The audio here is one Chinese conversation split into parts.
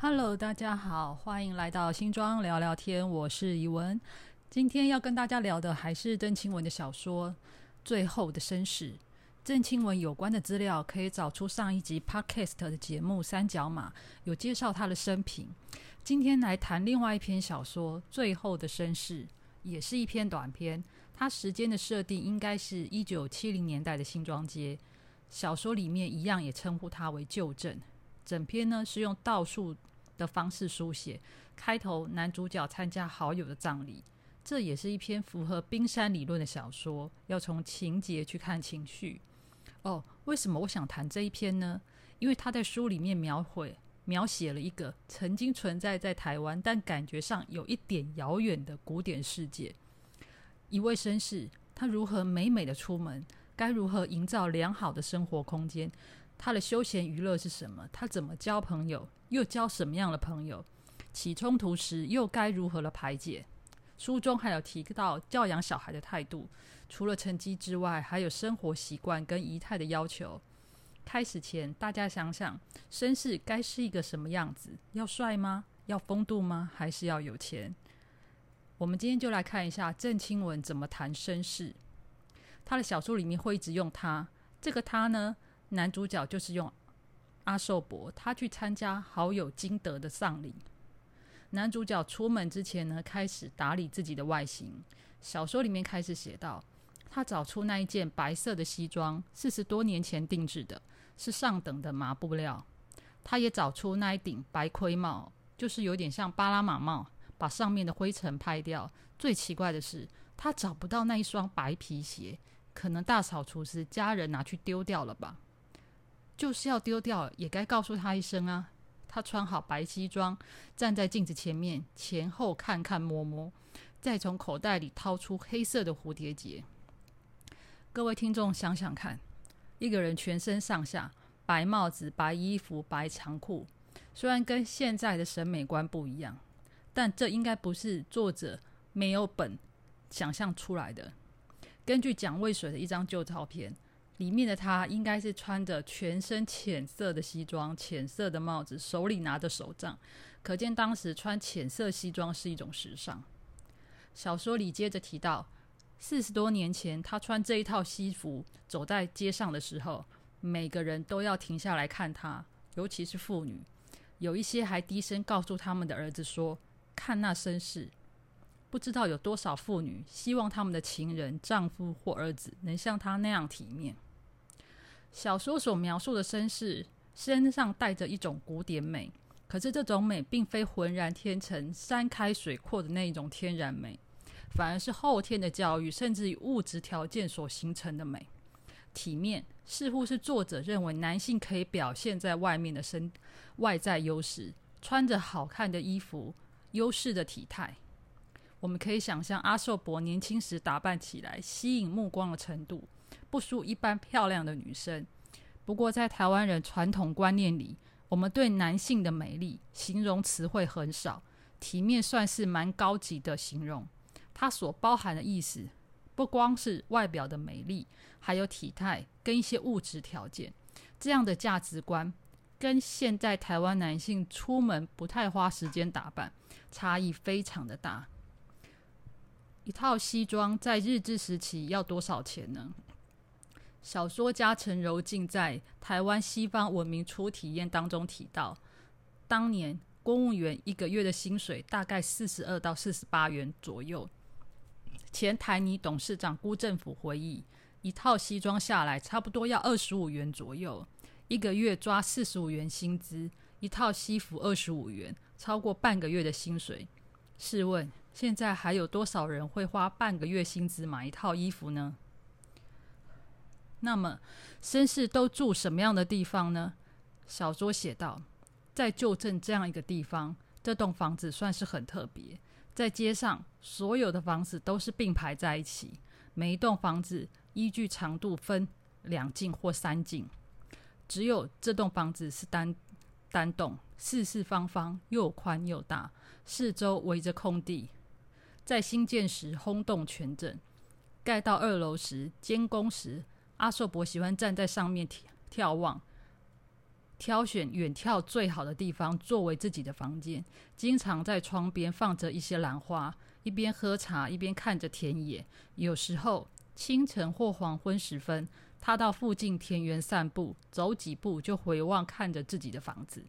Hello，大家好，欢迎来到新庄聊聊天，我是怡文。今天要跟大家聊的还是郑清文的小说《最后的绅士》。郑清文有关的资料可以找出上一集 Podcast 的节目《三角马》，有介绍他的生平。今天来谈另外一篇小说《最后的绅士》，也是一篇短篇。它时间的设定应该是一九七零年代的新庄街。小说里面一样也称呼他为旧镇。整篇呢是用倒数的方式书写，开头男主角参加好友的葬礼，这也是一篇符合冰山理论的小说，要从情节去看情绪。哦，为什么我想谈这一篇呢？因为他在书里面描绘描写了一个曾经存在在台湾，但感觉上有一点遥远的古典世界。一位绅士，他如何美美的出门？该如何营造良好的生活空间？他的休闲娱乐是什么？他怎么交朋友？又交什么样的朋友？起冲突时又该如何的排解？书中还有提到教养小孩的态度，除了成绩之外，还有生活习惯跟仪态的要求。开始前，大家想想，绅士该是一个什么样子？要帅吗？要风度吗？还是要有钱？我们今天就来看一下郑清文怎么谈绅士。他的小说里面会一直用他，这个他呢？男主角就是用阿寿伯，他去参加好友金德的丧礼。男主角出门之前呢，开始打理自己的外形。小说里面开始写到，他找出那一件白色的西装，四十多年前定制的，是上等的麻布料。他也找出那一顶白盔帽，就是有点像巴拉马帽，把上面的灰尘拍掉。最奇怪的是，他找不到那一双白皮鞋，可能大扫除时家人拿去丢掉了吧。就是要丢掉，也该告诉他一声啊！他穿好白西装，站在镜子前面，前后看看摸摸，再从口袋里掏出黑色的蝴蝶结。各位听众想想看，一个人全身上下白帽子、白衣服、白长裤，虽然跟现在的审美观不一样，但这应该不是作者没有本想象出来的。根据蒋渭水的一张旧照片。里面的他应该是穿着全身浅色的西装、浅色的帽子，手里拿着手杖，可见当时穿浅色西装是一种时尚。小说里接着提到，四十多年前他穿这一套西服走在街上的时候，每个人都要停下来看他，尤其是妇女，有一些还低声告诉他们的儿子说：“看那绅士。”不知道有多少妇女希望他们的情人、丈夫或儿子能像他那样体面。小说所描述的绅士身上带着一种古典美，可是这种美并非浑然天成、山开水阔的那一种天然美，反而是后天的教育甚至于物质条件所形成的美。体面似乎是作者认为男性可以表现在外面的身外在优势，穿着好看的衣服，优势的体态。我们可以想象阿寿伯年轻时打扮起来吸引目光的程度。不输一般漂亮的女生，不过在台湾人传统观念里，我们对男性的美丽形容词汇很少，体面算是蛮高级的形容。它所包含的意思，不光是外表的美丽，还有体态跟一些物质条件。这样的价值观，跟现在台湾男性出门不太花时间打扮，差异非常的大。一套西装在日治时期要多少钱呢？小说家陈柔静在《台湾西方文明初体验》当中提到，当年公务员一个月的薪水大概四十二到四十八元左右。前台泥董事长辜政府回忆，一套西装下来差不多要二十五元左右，一个月抓四十五元薪资，一套西服二十五元，超过半个月的薪水。试问，现在还有多少人会花半个月薪资买一套衣服呢？那么，绅士都住什么样的地方呢？小说写道，在旧镇这样一个地方，这栋房子算是很特别。在街上，所有的房子都是并排在一起，每一栋房子依据长度分两进或三进，只有这栋房子是单单栋，四四方方，又宽又大，四周围着空地。在新建时轰动全镇，盖到二楼时监工时。阿寿伯喜欢站在上面眺望，挑选远眺最好的地方作为自己的房间，经常在窗边放着一些兰花，一边喝茶一边看着田野。有时候清晨或黄昏时分，他到附近田园散步，走几步就回望看着自己的房子。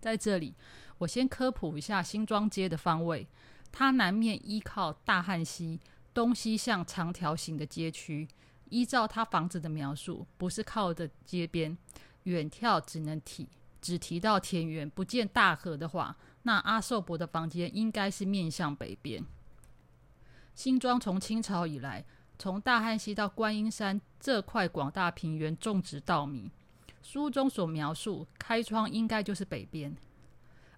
在这里，我先科普一下新庄街的方位，它南面依靠大汉溪，东西向长条形的街区。依照他房子的描述，不是靠着街边。远眺只能提只提到田园，不见大河的话，那阿寿伯的房间应该是面向北边。新庄从清朝以来，从大汉溪到观音山这块广大平原种植稻米。书中所描述开窗应该就是北边，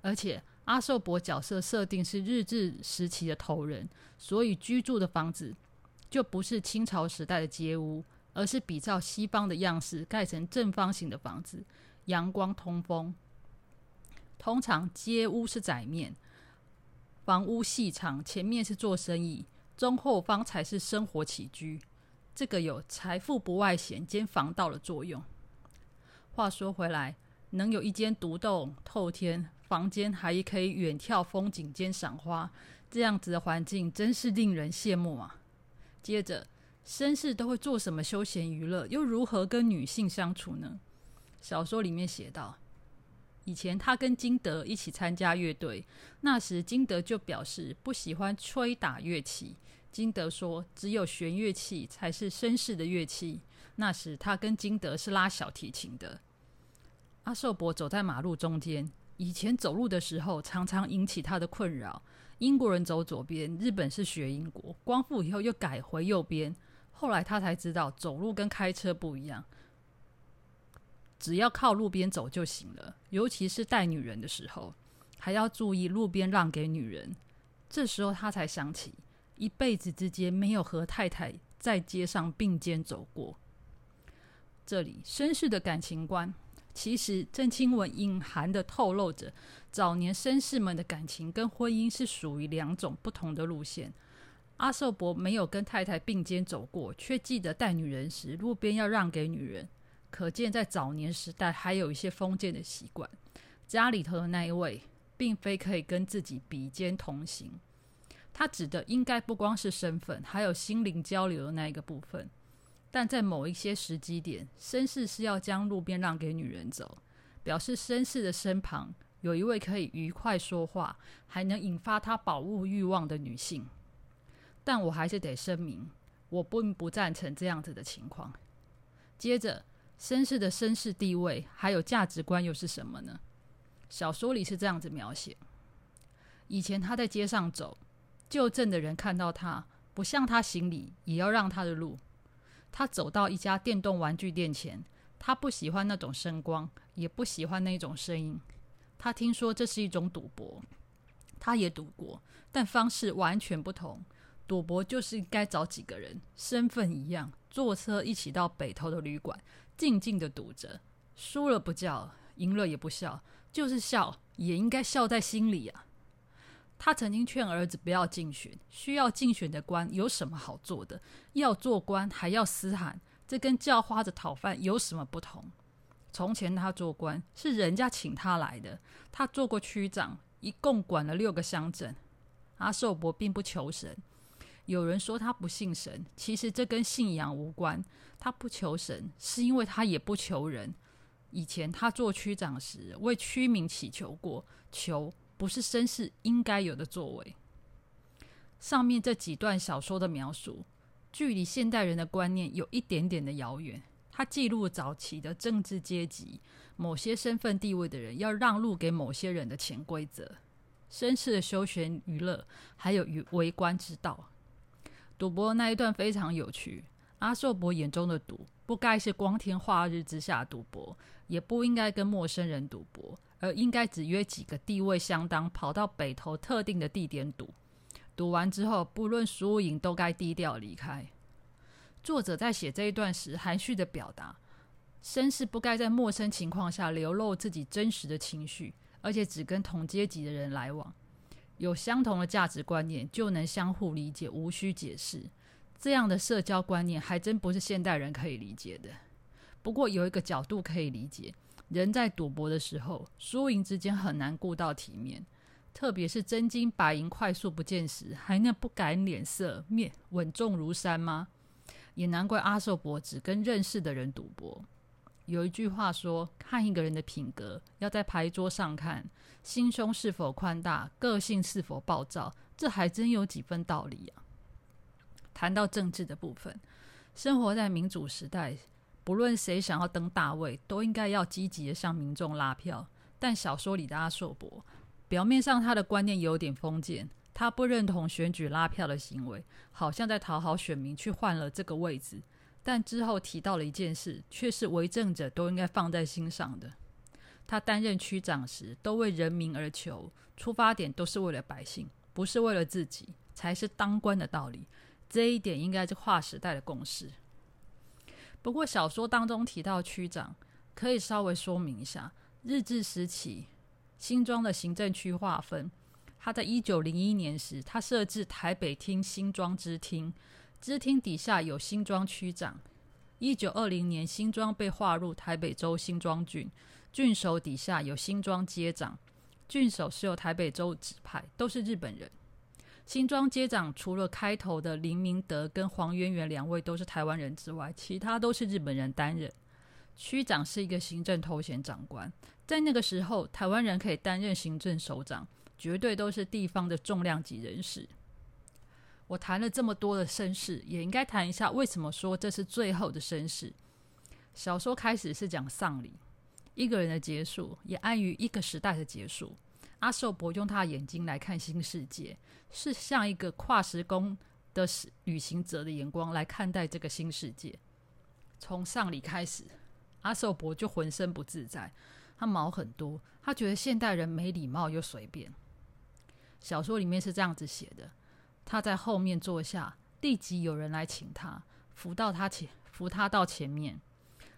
而且阿寿伯角色设定是日治时期的头人，所以居住的房子就不是清朝时代的街屋。而是比照西方的样式盖成正方形的房子，阳光通风。通常街屋是窄面，房屋细长，前面是做生意，中后方才是生活起居。这个有财富不外显兼防盗的作用。话说回来，能有一间独栋透天房间，还可以远眺风景兼赏花，这样子的环境真是令人羡慕啊！接着。绅士都会做什么休闲娱乐？又如何跟女性相处呢？小说里面写道：以前他跟金德一起参加乐队，那时金德就表示不喜欢吹打乐器。金德说，只有弦乐器才是绅士的乐器。那时他跟金德是拉小提琴的。阿寿伯走在马路中间，以前走路的时候常常引起他的困扰。英国人走左边，日本是学英国，光复以后又改回右边。后来他才知道，走路跟开车不一样，只要靠路边走就行了。尤其是带女人的时候，还要注意路边让给女人。这时候他才想起，一辈子之间没有和太太在街上并肩走过。这里绅士的感情观，其实郑清文隐含的透露着，早年绅士们的感情跟婚姻是属于两种不同的路线。阿寿伯没有跟太太并肩走过，却记得带女人时路边要让给女人，可见在早年时代还有一些封建的习惯。家里头的那一位，并非可以跟自己比肩同行。他指的应该不光是身份，还有心灵交流的那一个部分。但在某一些时机点，绅士是要将路边让给女人走，表示绅士的身旁有一位可以愉快说话，还能引发他宝物欲望的女性。但我还是得声明，我并不赞成这样子的情况。接着，绅士的绅士地位还有价值观又是什么呢？小说里是这样子描写：以前他在街上走，就镇的人看到他，不向他行礼，也要让他的路。他走到一家电动玩具店前，他不喜欢那种声光，也不喜欢那种声音。他听说这是一种赌博，他也赌过，但方式完全不同。赌博就是该找几个人，身份一样，坐车一起到北头的旅馆，静静的赌着，输了不叫，赢了也不笑，就是笑也应该笑在心里啊。他曾经劝儿子不要竞选，需要竞选的官有什么好做的？要做官还要嘶喊，这跟叫花子讨饭有什么不同？从前他做官是人家请他来的，他做过区长，一共管了六个乡镇。阿寿伯并不求神。有人说他不信神，其实这跟信仰无关。他不求神，是因为他也不求人。以前他做区长时，为区民祈求过，求不是绅士应该有的作为。上面这几段小说的描述，距离现代人的观念有一点点的遥远。他记录早期的政治阶级，某些身份地位的人要让路给某些人的潜规则，绅士的休闲娱乐，还有与为官之道。赌博那一段非常有趣。阿寿伯眼中的赌，不该是光天化日之下赌博，也不应该跟陌生人赌博，而应该只约几个地位相当，跑到北头特定的地点赌。赌完之后，不论输赢，都该低调离开。作者在写这一段时，含蓄的表达，绅士不该在陌生情况下流露自己真实的情绪，而且只跟同阶级的人来往。有相同的价值观念，就能相互理解，无需解释。这样的社交观念还真不是现代人可以理解的。不过有一个角度可以理解：人在赌博的时候，输赢之间很难顾到体面，特别是真金白银快速不见时，还能不改脸色、面稳重如山吗？也难怪阿寿伯只跟认识的人赌博。有一句话说：“看一个人的品格，要在牌桌上看，心胸是否宽大，个性是否暴躁。”这还真有几分道理啊。谈到政治的部分，生活在民主时代。不论谁想要登大位，都应该要积极的向民众拉票。但小说里的阿寿伯，表面上他的观念有点封建，他不认同选举拉票的行为，好像在讨好选民去换了这个位置。但之后提到了一件事，却是为政者都应该放在心上的。他担任区长时，都为人民而求，出发点都是为了百姓，不是为了自己，才是当官的道理。这一点应该是划时代的共识。不过小说当中提到区长，可以稍微说明一下。日治时期新庄的行政区划分，他在一九零一年时，他设置台北厅新庄支厅，支厅底下有新庄区长。一九二零年新庄被划入台北州新庄郡，郡守底下有新庄街长，郡守是由台北州指派，都是日本人。新庄街长除了开头的林明德跟黄渊源两位都是台湾人之外，其他都是日本人担任。区长是一个行政头衔长官，在那个时候，台湾人可以担任行政首长，绝对都是地方的重量级人士。我谈了这么多的身世，也应该谈一下为什么说这是最后的身世。小说开始是讲丧礼，一个人的结束，也暗于一个时代的结束。阿寿伯用他的眼睛来看新世界，是像一个跨时空的旅行者的眼光来看待这个新世界。从丧礼开始，阿寿伯就浑身不自在，他毛很多，他觉得现代人没礼貌又随便。小说里面是这样子写的：他在后面坐下，立即有人来请他扶到他前，扶他到前面。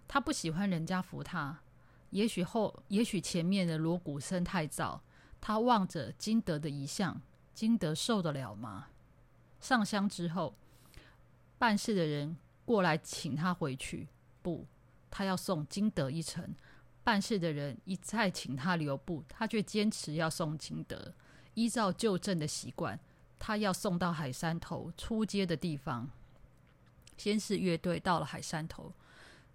他不喜欢人家扶他，也许后，也许前面的锣鼓声太噪。他望着金德的遗像，金德受得了吗？上香之后，办事的人过来请他回去。不，他要送金德一程。办事的人一再请他留步，他却坚持要送金德。依照旧镇的习惯，他要送到海山头出街的地方。先是乐队到了海山头，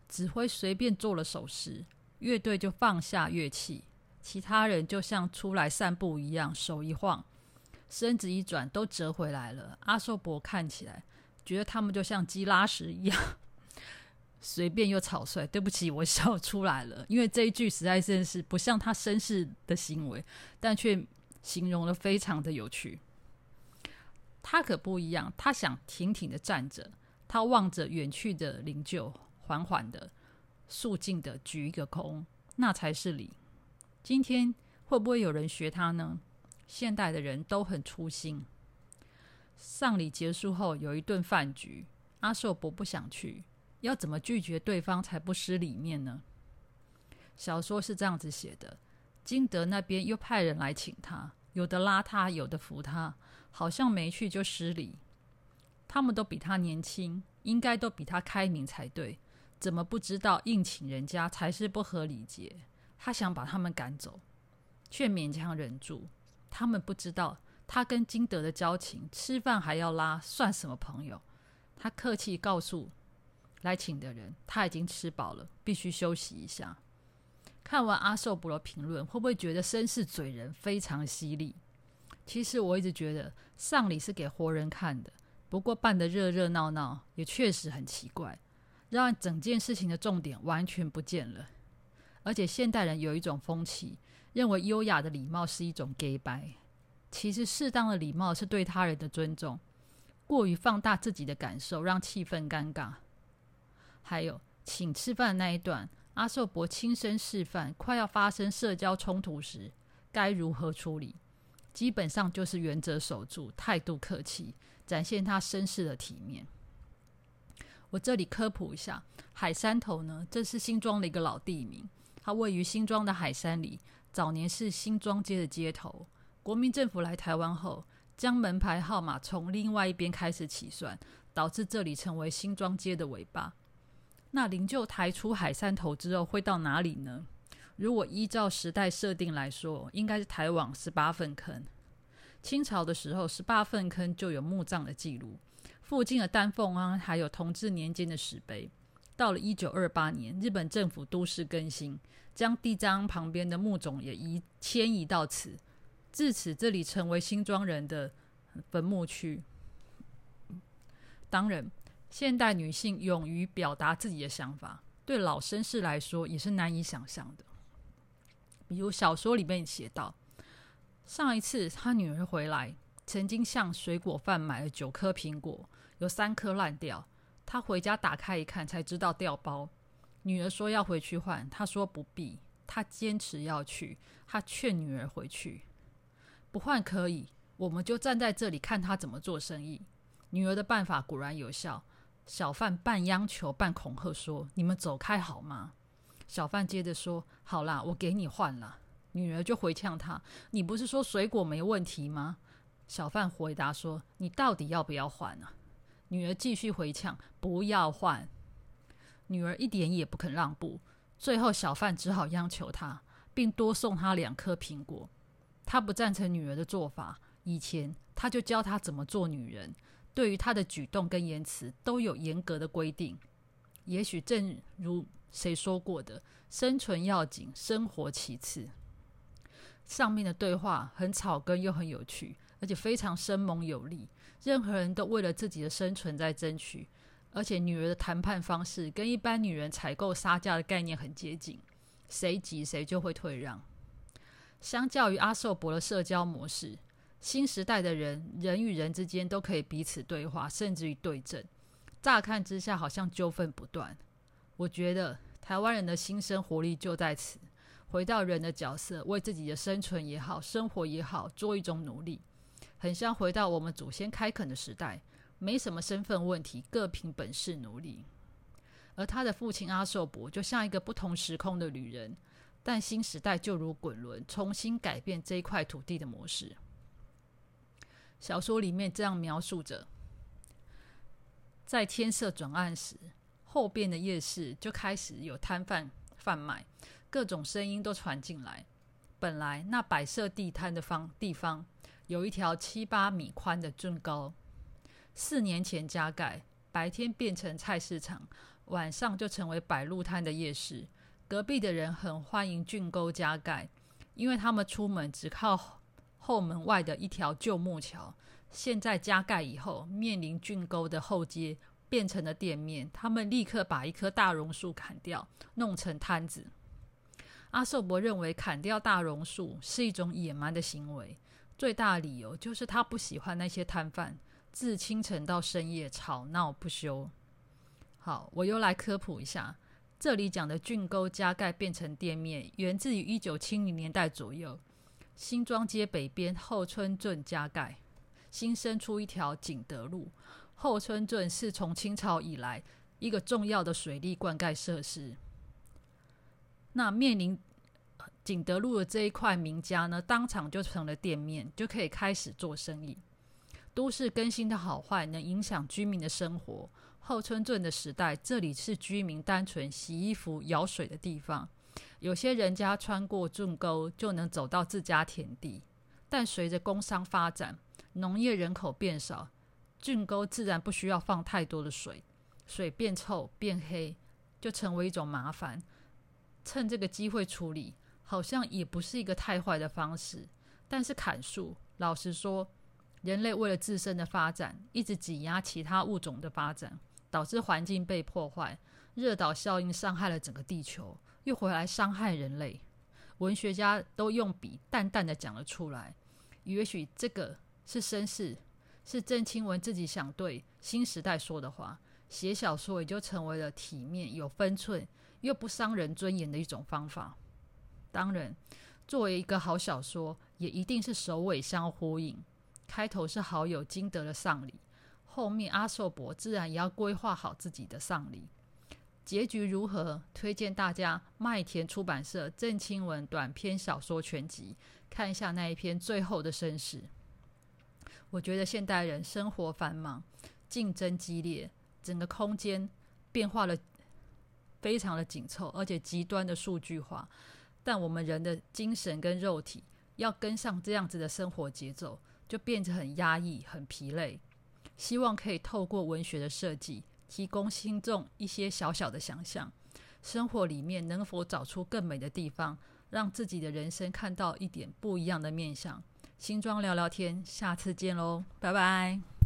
指挥随便做了手势，乐队就放下乐器。其他人就像出来散步一样，手一晃，身子一转，都折回来了。阿寿伯看起来觉得他们就像鸡拉屎一样，随便又草率。对不起，我笑出来了，因为这一句实在是不像他绅士的行为，但却形容的非常的有趣。他可不一样，他想挺挺的站着，他望着远去的灵柩，缓缓的、肃静的举一个空，那才是礼。今天会不会有人学他呢？现代的人都很粗心。丧礼结束后有一顿饭局，阿寿伯不想去，要怎么拒绝对方才不失礼面呢？小说是这样子写的：金德那边又派人来请他，有的拉他，有的扶他，好像没去就失礼。他们都比他年轻，应该都比他开明才对，怎么不知道硬请人家才是不合礼节？他想把他们赶走，却勉强忍住。他们不知道他跟金德的交情，吃饭还要拉，算什么朋友？他客气告诉来请的人，他已经吃饱了，必须休息一下。看完阿寿伯的评论，会不会觉得绅士嘴人非常犀利？其实我一直觉得丧礼是给活人看的，不过办得热热闹闹，也确实很奇怪，让整件事情的重点完全不见了。而且现代人有一种风气，认为优雅的礼貌是一种 gay 白。其实适当的礼貌是对他人的尊重，过于放大自己的感受，让气氛尴尬。还有，请吃饭那一段，阿寿伯亲身示范，快要发生社交冲突时该如何处理。基本上就是原则守住，态度客气，展现他绅士的体面。我这里科普一下，海山头呢，这是新庄的一个老地名。它位于新庄的海山里，早年是新庄街的街头。国民政府来台湾后，将门牌号码从另外一边开始起算，导致这里成为新庄街的尾巴。那灵柩抬出海山头之后会到哪里呢？如果依照时代设定来说，应该是抬往十八粪坑。清朝的时候，十八粪坑就有墓葬的记录，附近的丹凤庵还有同治年间的石碑。到了一九二八年，日本政府都市更新，将地章旁边的墓冢也移迁移到此，至此这里成为新庄人的坟墓区。当然，现代女性勇于表达自己的想法，对老绅士来说也是难以想象的。比如小说里面写到：上一次他女儿回来，曾经向水果贩买了九颗苹果，有三颗烂掉。他回家打开一看，才知道掉包。女儿说要回去换，他说不必，他坚持要去。他劝女儿回去，不换可以，我们就站在这里看他怎么做生意。女儿的办法果然有效，小贩半央求半恐吓说：“你们走开好吗？”小贩接着说：“好啦，我给你换了。”女儿就回呛他：“你不是说水果没问题吗？”小贩回答说：“你到底要不要换啊？”女儿继续回呛：“不要换。”女儿一点也不肯让步，最后小贩只好央求她，并多送她两颗苹果。他不赞成女儿的做法，以前他就教她怎么做女人，对于他的举动跟言辞都有严格的规定。也许正如谁说过的：“生存要紧，生活其次。”上面的对话很草根又很有趣，而且非常生猛有力。任何人都为了自己的生存在争取，而且女儿的谈判方式跟一般女人采购杀价的概念很接近，谁急谁就会退让。相较于阿寿伯的社交模式，新时代的人人与人之间都可以彼此对话，甚至于对阵。乍看之下好像纠纷不断，我觉得台湾人的新生活力就在此，回到人的角色，为自己的生存也好，生活也好，做一种努力。很像回到我们祖先开垦的时代，没什么身份问题，各凭本事努力。而他的父亲阿寿伯就像一个不同时空的旅人，但新时代就如滚轮，重新改变这一块土地的模式。小说里面这样描述着：在天色转暗时，后边的夜市就开始有摊贩贩卖，各种声音都传进来。本来那摆设地摊的方地方。有一条七八米宽的圳沟，四年前加盖，白天变成菜市场，晚上就成为摆路摊的夜市。隔壁的人很欢迎圳沟加盖，因为他们出门只靠后门外的一条旧木桥。现在加盖以后，面临圳沟的后街变成了店面，他们立刻把一棵大榕树砍掉，弄成摊子。阿寿伯认为砍掉大榕树是一种野蛮的行为。最大理由就是他不喜欢那些摊贩自清晨到深夜吵闹不休。好，我又来科普一下，这里讲的郡沟加盖变成店面，源自于一九七零年代左右，新庄街北边后村镇加盖，新生出一条景德路。后村镇是从清朝以来一个重要的水利灌溉设施。那面临。景德路的这一块名家呢，当场就成了店面，就可以开始做生意。都市更新的好坏能影响居民的生活。后村镇的时代，这里是居民单纯洗衣服、舀水的地方。有些人家穿过圳沟就能走到自家田地，但随着工商发展，农业人口变少，圳沟自然不需要放太多的水，水变臭变黑，就成为一种麻烦。趁这个机会处理。好像也不是一个太坏的方式，但是砍树，老实说，人类为了自身的发展，一直挤压其他物种的发展，导致环境被破坏，热岛效应伤害了整个地球，又回来伤害人类。文学家都用笔淡淡的讲了出来，也许这个是绅士，是郑清文自己想对新时代说的话。写小说也就成为了体面、有分寸又不伤人尊严的一种方法。当然，作为一个好小说，也一定是首尾相呼应。开头是好友金德的丧礼，后面阿寿伯自然也要规划好自己的丧礼。结局如何？推荐大家麦田出版社郑清文短篇小说全集，看一下那一篇最后的身世。我觉得现代人生活繁忙，竞争激烈，整个空间变化了非常的紧凑，而且极端的数据化。但我们人的精神跟肉体要跟上这样子的生活节奏，就变得很压抑、很疲累。希望可以透过文学的设计，提供心中一些小小的想象，生活里面能否找出更美的地方，让自己的人生看到一点不一样的面相。新装聊聊天，下次见喽，拜拜。